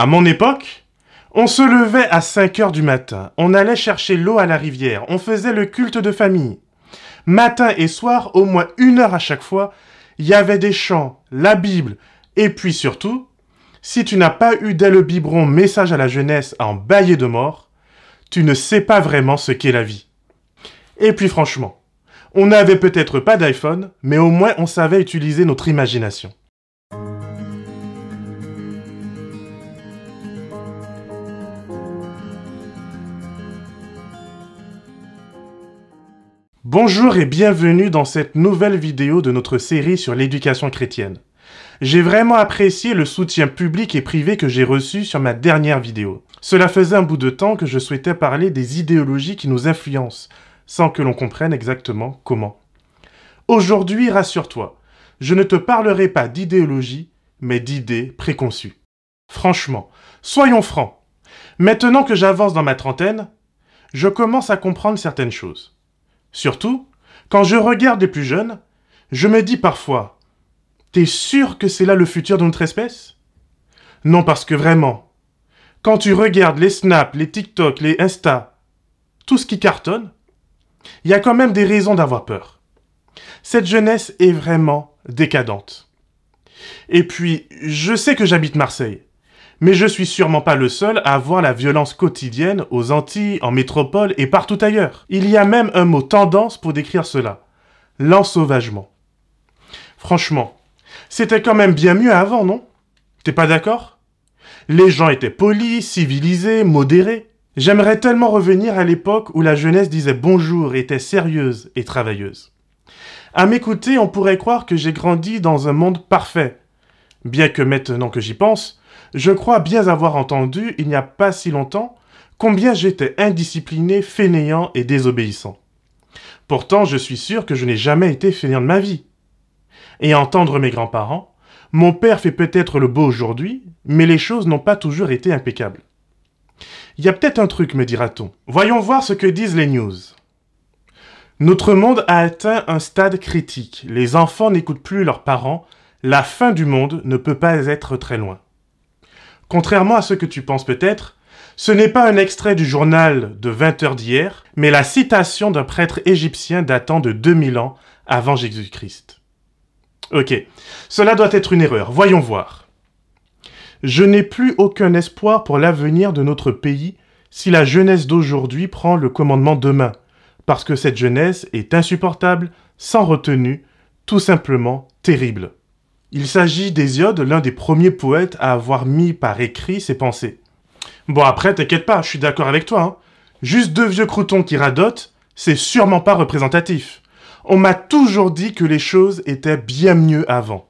À mon époque, on se levait à 5 heures du matin, on allait chercher l'eau à la rivière, on faisait le culte de famille. Matin et soir, au moins une heure à chaque fois, il y avait des chants, la Bible, et puis surtout, si tu n'as pas eu dès le biberon message à la jeunesse en bailler de mort, tu ne sais pas vraiment ce qu'est la vie. Et puis franchement, on n'avait peut-être pas d'iPhone, mais au moins on savait utiliser notre imagination. Bonjour et bienvenue dans cette nouvelle vidéo de notre série sur l'éducation chrétienne. J'ai vraiment apprécié le soutien public et privé que j'ai reçu sur ma dernière vidéo. Cela faisait un bout de temps que je souhaitais parler des idéologies qui nous influencent, sans que l'on comprenne exactement comment. Aujourd'hui, rassure-toi, je ne te parlerai pas d'idéologie, mais d'idées préconçues. Franchement, soyons francs. Maintenant que j'avance dans ma trentaine, je commence à comprendre certaines choses. Surtout, quand je regarde les plus jeunes, je me dis parfois, t'es sûr que c'est là le futur de notre espèce? Non, parce que vraiment, quand tu regardes les Snap, les TikTok, les Insta, tout ce qui cartonne, il y a quand même des raisons d'avoir peur. Cette jeunesse est vraiment décadente. Et puis, je sais que j'habite Marseille. Mais je suis sûrement pas le seul à voir la violence quotidienne aux Antilles, en métropole et partout ailleurs. Il y a même un mot tendance pour décrire cela. L'ensauvagement. Franchement, c'était quand même bien mieux avant, non? T'es pas d'accord? Les gens étaient polis, civilisés, modérés. J'aimerais tellement revenir à l'époque où la jeunesse disait bonjour était sérieuse et travailleuse. À m'écouter, on pourrait croire que j'ai grandi dans un monde parfait. Bien que maintenant que j'y pense, je crois bien avoir entendu, il n'y a pas si longtemps, combien j'étais indiscipliné, fainéant et désobéissant. Pourtant, je suis sûr que je n'ai jamais été fainéant de ma vie. Et entendre mes grands-parents, mon père fait peut-être le beau aujourd'hui, mais les choses n'ont pas toujours été impeccables. Il y a peut-être un truc, me dira-t-on. Voyons voir ce que disent les news. Notre monde a atteint un stade critique. Les enfants n'écoutent plus leurs parents. La fin du monde ne peut pas être très loin. Contrairement à ce que tu penses peut-être, ce n'est pas un extrait du journal de 20 heures d'hier, mais la citation d'un prêtre égyptien datant de 2000 ans avant Jésus-Christ. Ok, cela doit être une erreur, voyons voir. Je n'ai plus aucun espoir pour l'avenir de notre pays si la jeunesse d'aujourd'hui prend le commandement demain, parce que cette jeunesse est insupportable, sans retenue, tout simplement terrible. Il s'agit d'Hésiode, l'un des premiers poètes à avoir mis par écrit ses pensées. Bon après, t'inquiète pas, je suis d'accord avec toi. Hein. Juste deux vieux croutons qui radotent, c'est sûrement pas représentatif. On m'a toujours dit que les choses étaient bien mieux avant.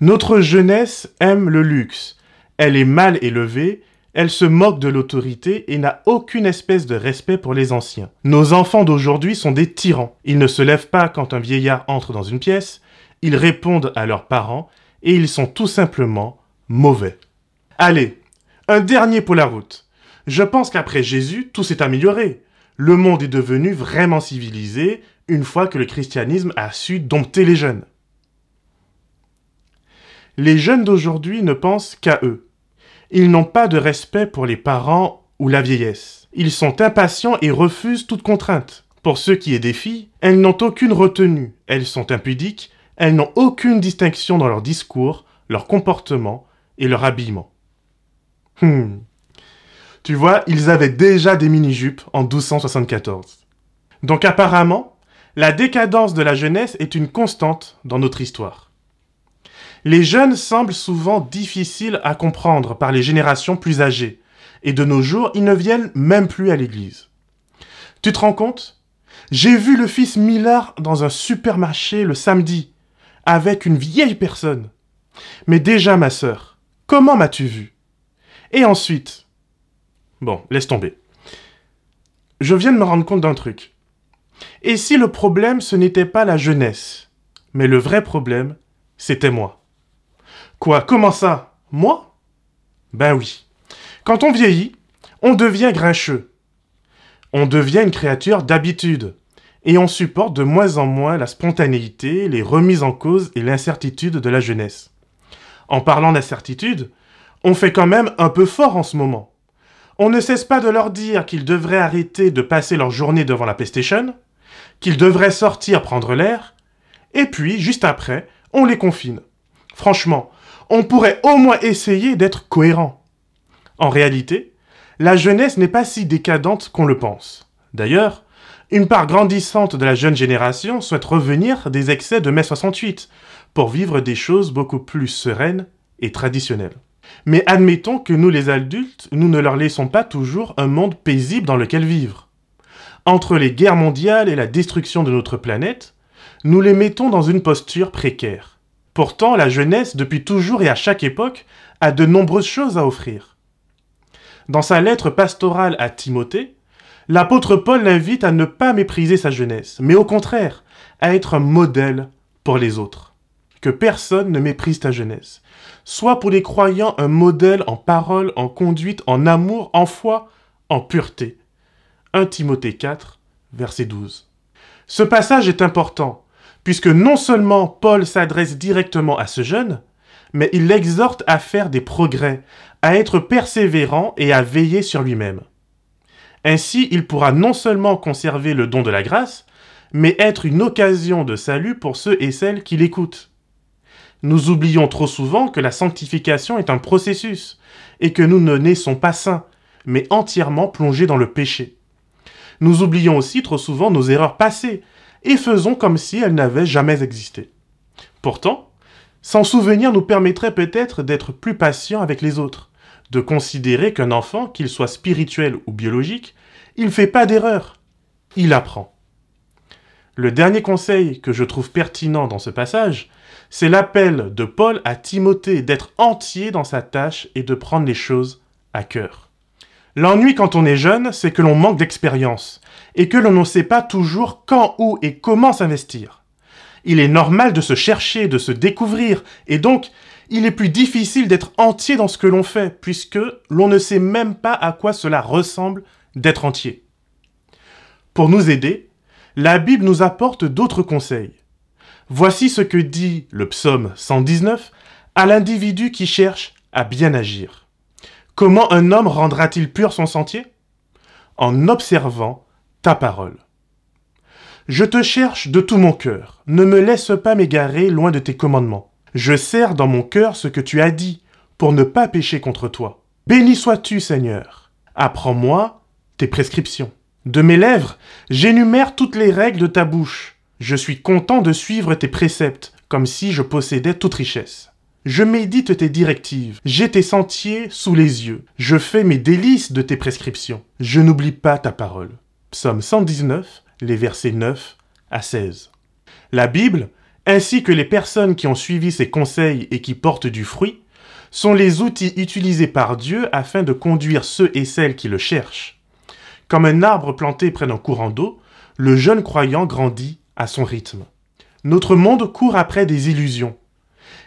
Notre jeunesse aime le luxe. Elle est mal élevée, elle se moque de l'autorité et n'a aucune espèce de respect pour les anciens. Nos enfants d'aujourd'hui sont des tyrans. Ils ne se lèvent pas quand un vieillard entre dans une pièce, ils répondent à leurs parents et ils sont tout simplement mauvais. Allez, un dernier pour la route. Je pense qu'après Jésus, tout s'est amélioré. Le monde est devenu vraiment civilisé une fois que le christianisme a su dompter les jeunes. Les jeunes d'aujourd'hui ne pensent qu'à eux. Ils n'ont pas de respect pour les parents ou la vieillesse. Ils sont impatients et refusent toute contrainte. Pour ce qui est des filles, elles n'ont aucune retenue, elles sont impudiques elles n'ont aucune distinction dans leur discours, leur comportement et leur habillement. Hmm. Tu vois, ils avaient déjà des mini-jupes en 1274. Donc apparemment, la décadence de la jeunesse est une constante dans notre histoire. Les jeunes semblent souvent difficiles à comprendre par les générations plus âgées, et de nos jours, ils ne viennent même plus à l'église. Tu te rends compte? J'ai vu le fils Millard dans un supermarché le samedi avec une vieille personne. Mais déjà, ma sœur, comment m'as-tu vu Et ensuite Bon, laisse tomber. Je viens de me rendre compte d'un truc. Et si le problème, ce n'était pas la jeunesse, mais le vrai problème, c'était moi Quoi Comment ça? Moi? Ben oui. Quand on vieillit, on devient grincheux. On devient une créature d'habitude et on supporte de moins en moins la spontanéité, les remises en cause et l'incertitude de la jeunesse. En parlant d'incertitude, On fait quand même un peu fort en ce moment. On ne cesse pas de leur dire qu'ils devraient arrêter de passer leur journée devant la PlayStation, qu'ils devraient sortir prendre l'air, et puis, juste après, on les confine. Franchement, on pourrait au moins essayer d'être cohérent. En réalité, la jeunesse n'est pas si décadente qu'on le pense. D'ailleurs, une part grandissante de la jeune génération souhaite revenir des excès de mai 68 pour vivre des choses beaucoup plus sereines et traditionnelles. Mais admettons que nous les adultes, nous ne leur laissons pas toujours un monde paisible dans lequel vivre. Entre les guerres mondiales et la destruction de notre planète, nous les mettons dans une posture précaire. Pourtant, la jeunesse, depuis toujours et à chaque époque, a de nombreuses choses à offrir. Dans sa lettre pastorale à Timothée, l'apôtre Paul l'invite à ne pas mépriser sa jeunesse, mais au contraire, à être un modèle pour les autres. Que personne ne méprise ta jeunesse. Sois pour les croyants un modèle en parole, en conduite, en amour, en foi, en pureté. 1 Timothée 4, verset 12. Ce passage est important puisque non seulement Paul s'adresse directement à ce jeune, mais il l'exhorte à faire des progrès, à être persévérant et à veiller sur lui-même. Ainsi, il pourra non seulement conserver le don de la grâce, mais être une occasion de salut pour ceux et celles qui l'écoutent. Nous oublions trop souvent que la sanctification est un processus, et que nous ne naissons pas saints, mais entièrement plongés dans le péché. Nous oublions aussi trop souvent nos erreurs passées, et faisons comme si elles n'avaient jamais existé. Pourtant, s'en souvenir nous permettrait peut-être d'être plus patients avec les autres, de considérer qu'un enfant, qu'il soit spirituel ou biologique, il ne fait pas d'erreur, il apprend. Le dernier conseil que je trouve pertinent dans ce passage, c'est l'appel de Paul à Timothée d'être entier dans sa tâche et de prendre les choses à cœur. L'ennui quand on est jeune, c'est que l'on manque d'expérience et que l'on ne sait pas toujours quand, où et comment s'investir. Il est normal de se chercher, de se découvrir, et donc il est plus difficile d'être entier dans ce que l'on fait, puisque l'on ne sait même pas à quoi cela ressemble d'être entier. Pour nous aider, la Bible nous apporte d'autres conseils. Voici ce que dit le psaume 119 à l'individu qui cherche à bien agir. Comment un homme rendra-t-il pur son sentier? En observant ta parole. Je te cherche de tout mon cœur. Ne me laisse pas m'égarer loin de tes commandements. Je serre dans mon cœur ce que tu as dit, pour ne pas pécher contre toi. Béni sois-tu, Seigneur. Apprends-moi tes prescriptions. De mes lèvres, j'énumère toutes les règles de ta bouche. Je suis content de suivre tes préceptes, comme si je possédais toute richesse. Je médite tes directives, j'ai tes sentiers sous les yeux, je fais mes délices de tes prescriptions, je n'oublie pas ta parole. Psaume 119, les versets 9 à 16. La Bible, ainsi que les personnes qui ont suivi ses conseils et qui portent du fruit, sont les outils utilisés par Dieu afin de conduire ceux et celles qui le cherchent. Comme un arbre planté près d'un courant d'eau, le jeune croyant grandit à son rythme. Notre monde court après des illusions,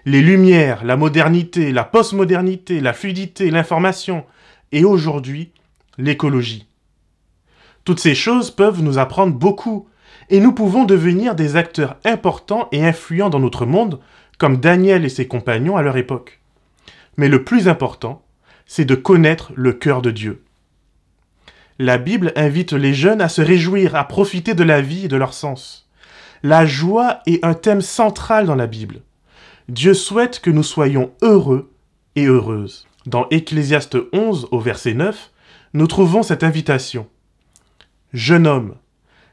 les lumières, la modernité, la postmodernité, la fluidité, l'information, et aujourd'hui, l'écologie. Toutes ces choses peuvent nous apprendre beaucoup, et nous pouvons devenir des acteurs importants et influents dans notre monde, comme Daniel et ses compagnons à leur époque. Mais le plus important, c'est de connaître le cœur de Dieu. La Bible invite les jeunes à se réjouir, à profiter de la vie et de leur sens. La joie est un thème central dans la Bible. Dieu souhaite que nous soyons heureux et heureuses. Dans Ecclésiaste 11 au verset 9, nous trouvons cette invitation. Jeune homme,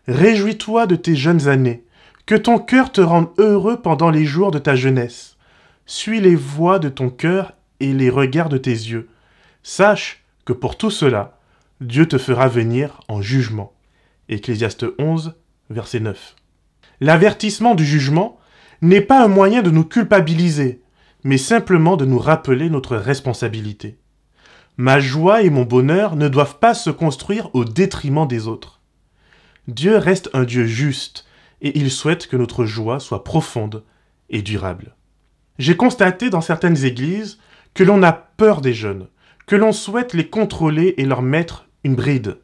réjouis-toi de tes jeunes années, que ton cœur te rende heureux pendant les jours de ta jeunesse. Suis les voix de ton cœur et les regards de tes yeux. Sache que pour tout cela, Dieu te fera venir en jugement. Ecclésiaste 11, verset 9. L'avertissement du jugement n'est pas un moyen de nous culpabiliser, mais simplement de nous rappeler notre responsabilité. Ma joie et mon bonheur ne doivent pas se construire au détriment des autres. Dieu reste un Dieu juste, et il souhaite que notre joie soit profonde et durable. J'ai constaté dans certaines églises que l'on a peur des jeunes, que l'on souhaite les contrôler et leur mettre une bride.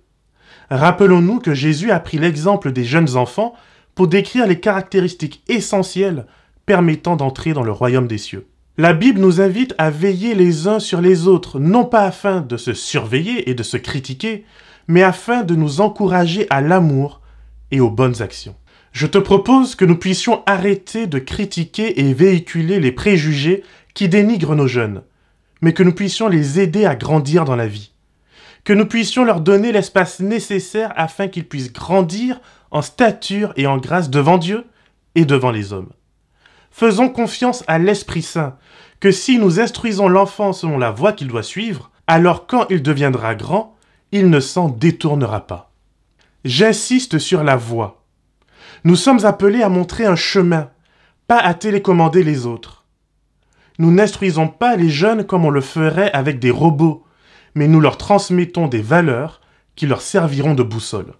Rappelons-nous que Jésus a pris l'exemple des jeunes enfants pour décrire les caractéristiques essentielles permettant d'entrer dans le royaume des cieux. La Bible nous invite à veiller les uns sur les autres, non pas afin de se surveiller et de se critiquer, mais afin de nous encourager à l'amour et aux bonnes actions. Je te propose que nous puissions arrêter de critiquer et véhiculer les préjugés qui dénigrent nos jeunes, mais que nous puissions les aider à grandir dans la vie, que nous puissions leur donner l'espace nécessaire afin qu'ils puissent grandir en stature et en grâce devant Dieu et devant les hommes. Faisons confiance à l'Esprit Saint, que si nous instruisons l'enfant selon la voie qu'il doit suivre, alors quand il deviendra grand, il ne s'en détournera pas. J'insiste sur la voie. Nous sommes appelés à montrer un chemin, pas à télécommander les autres. Nous n'instruisons pas les jeunes comme on le ferait avec des robots, mais nous leur transmettons des valeurs qui leur serviront de boussole.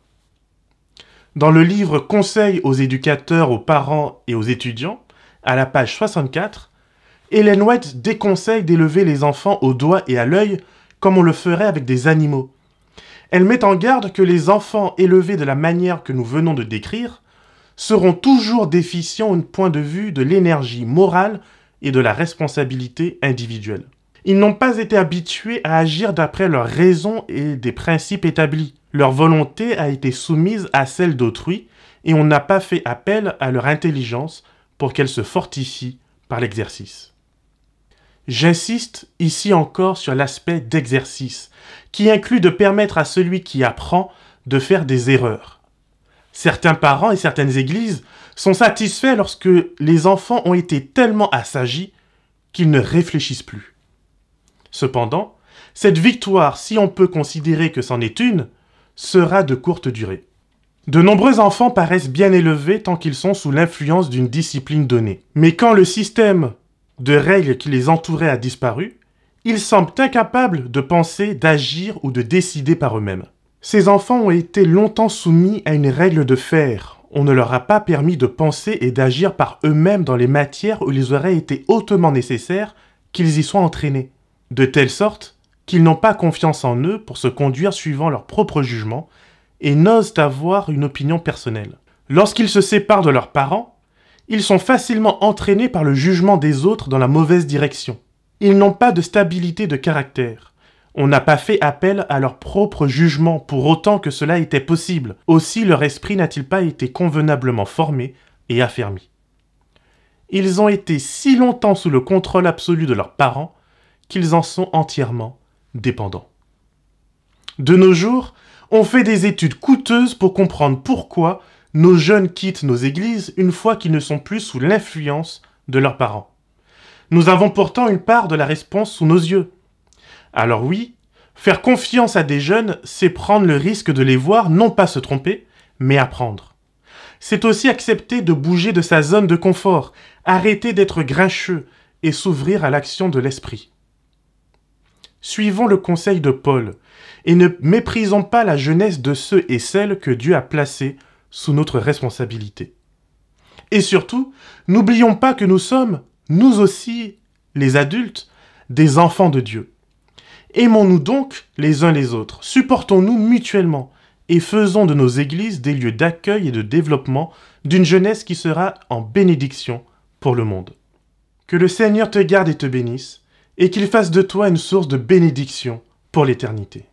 Dans le livre Conseils aux éducateurs, aux parents et aux étudiants, à la page 64, Hélène White déconseille d'élever les enfants au doigt et à l'œil comme on le ferait avec des animaux. Elle met en garde que les enfants élevés de la manière que nous venons de décrire seront toujours déficients au point de vue de l'énergie morale et de la responsabilité individuelle. Ils n'ont pas été habitués à agir d'après leurs raisons et des principes établis. Leur volonté a été soumise à celle d'autrui et on n'a pas fait appel à leur intelligence pour qu'elle se fortifie par l'exercice. J'insiste ici encore sur l'aspect d'exercice, qui inclut de permettre à celui qui apprend de faire des erreurs. Certains parents et certaines églises sont satisfaits lorsque les enfants ont été tellement assagis qu'ils ne réfléchissent plus. Cependant, cette victoire, si on peut considérer que c'en est une, sera de courte durée. De nombreux enfants paraissent bien élevés tant qu'ils sont sous l'influence d'une discipline donnée. Mais quand le système de règles qui les entourait a disparu, ils semblent incapables de penser, d'agir ou de décider par eux-mêmes. Ces enfants ont été longtemps soumis à une règle de fer. On ne leur a pas permis de penser et d'agir par eux-mêmes dans les matières où il aurait été hautement nécessaire qu'ils y soient entraînés. De telle sorte qu'ils n'ont pas confiance en eux pour se conduire suivant leur propre jugement et n'osent avoir une opinion personnelle. Lorsqu'ils se séparent de leurs parents, ils sont facilement entraînés par le jugement des autres dans la mauvaise direction. Ils n'ont pas de stabilité de caractère. On n'a pas fait appel à leur propre jugement pour autant que cela était possible. Aussi leur esprit n'a-t-il pas été convenablement formé et affermi. Ils ont été si longtemps sous le contrôle absolu de leurs parents qu'ils en sont entièrement dépendants. De nos jours, on fait des études coûteuses pour comprendre pourquoi nos jeunes quittent nos églises une fois qu'ils ne sont plus sous l'influence de leurs parents. Nous avons pourtant une part de la réponse sous nos yeux. Alors oui, faire confiance à des jeunes, c'est prendre le risque de les voir non pas se tromper, mais apprendre. C'est aussi accepter de bouger de sa zone de confort, arrêter d'être grincheux et s'ouvrir à l'action de l'esprit. Suivons le conseil de Paul et ne méprisons pas la jeunesse de ceux et celles que Dieu a placés sous notre responsabilité. Et surtout, n'oublions pas que nous sommes, nous aussi, les adultes, des enfants de Dieu. Aimons-nous donc les uns les autres, supportons-nous mutuellement et faisons de nos églises des lieux d'accueil et de développement d'une jeunesse qui sera en bénédiction pour le monde. Que le Seigneur te garde et te bénisse, et qu'il fasse de toi une source de bénédiction pour l'éternité.